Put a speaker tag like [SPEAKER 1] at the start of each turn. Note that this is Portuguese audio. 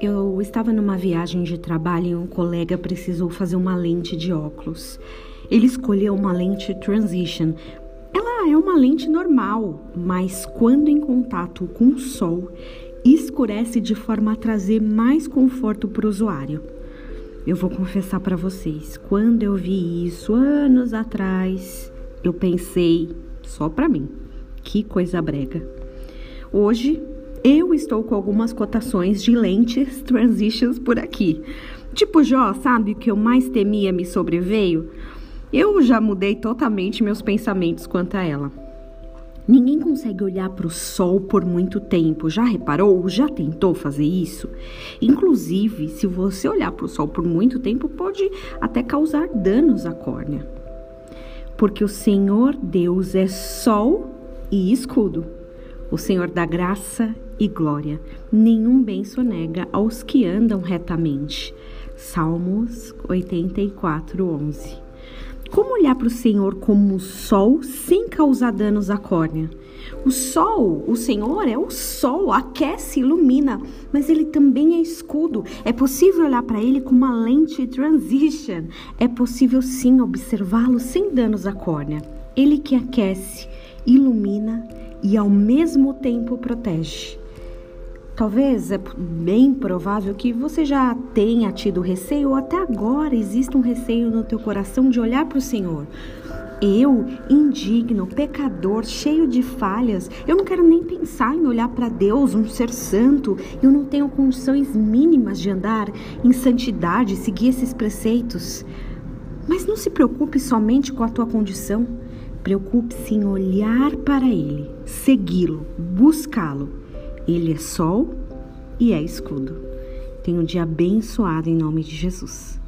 [SPEAKER 1] Eu estava numa viagem de trabalho e um colega precisou fazer uma lente de óculos. Ele escolheu uma lente Transition. Ela é uma lente normal, mas quando em contato com o sol, escurece de forma a trazer mais conforto para o usuário. Eu vou confessar para vocês, quando eu vi isso anos atrás, eu pensei só para mim, que coisa brega. Hoje eu estou com algumas cotações de lentes transitions por aqui. Tipo Jó, sabe o que eu mais temia me sobreveio? Eu já mudei totalmente meus pensamentos quanto a ela. Ninguém consegue olhar para o sol por muito tempo. Já reparou? Já tentou fazer isso? Inclusive, se você olhar para o sol por muito tempo, pode até causar danos à córnea. Porque o Senhor Deus é sol e escudo. O Senhor dá graça e glória. Nenhum bem sonega aos que andam retamente. Salmos 84, 11. Como olhar para o Senhor como o sol sem causar danos à córnea? O sol, o Senhor é o sol, aquece, ilumina, mas ele também é escudo. É possível olhar para ele com uma lente transition. É possível sim observá-lo sem danos à córnea. Ele que aquece, ilumina e ao mesmo tempo protege. Talvez é bem provável que você já tenha tido receio ou até agora exista um receio no teu coração de olhar para o Senhor. Eu, indigno, pecador, cheio de falhas, eu não quero nem pensar em olhar para Deus, um ser santo. Eu não tenho condições mínimas de andar em santidade, seguir esses preceitos. Mas não se preocupe somente com a tua condição. Preocupe-se em olhar para Ele, segui-lo, buscá-lo ele é sol e é escudo. Tenha um dia abençoado em nome de Jesus.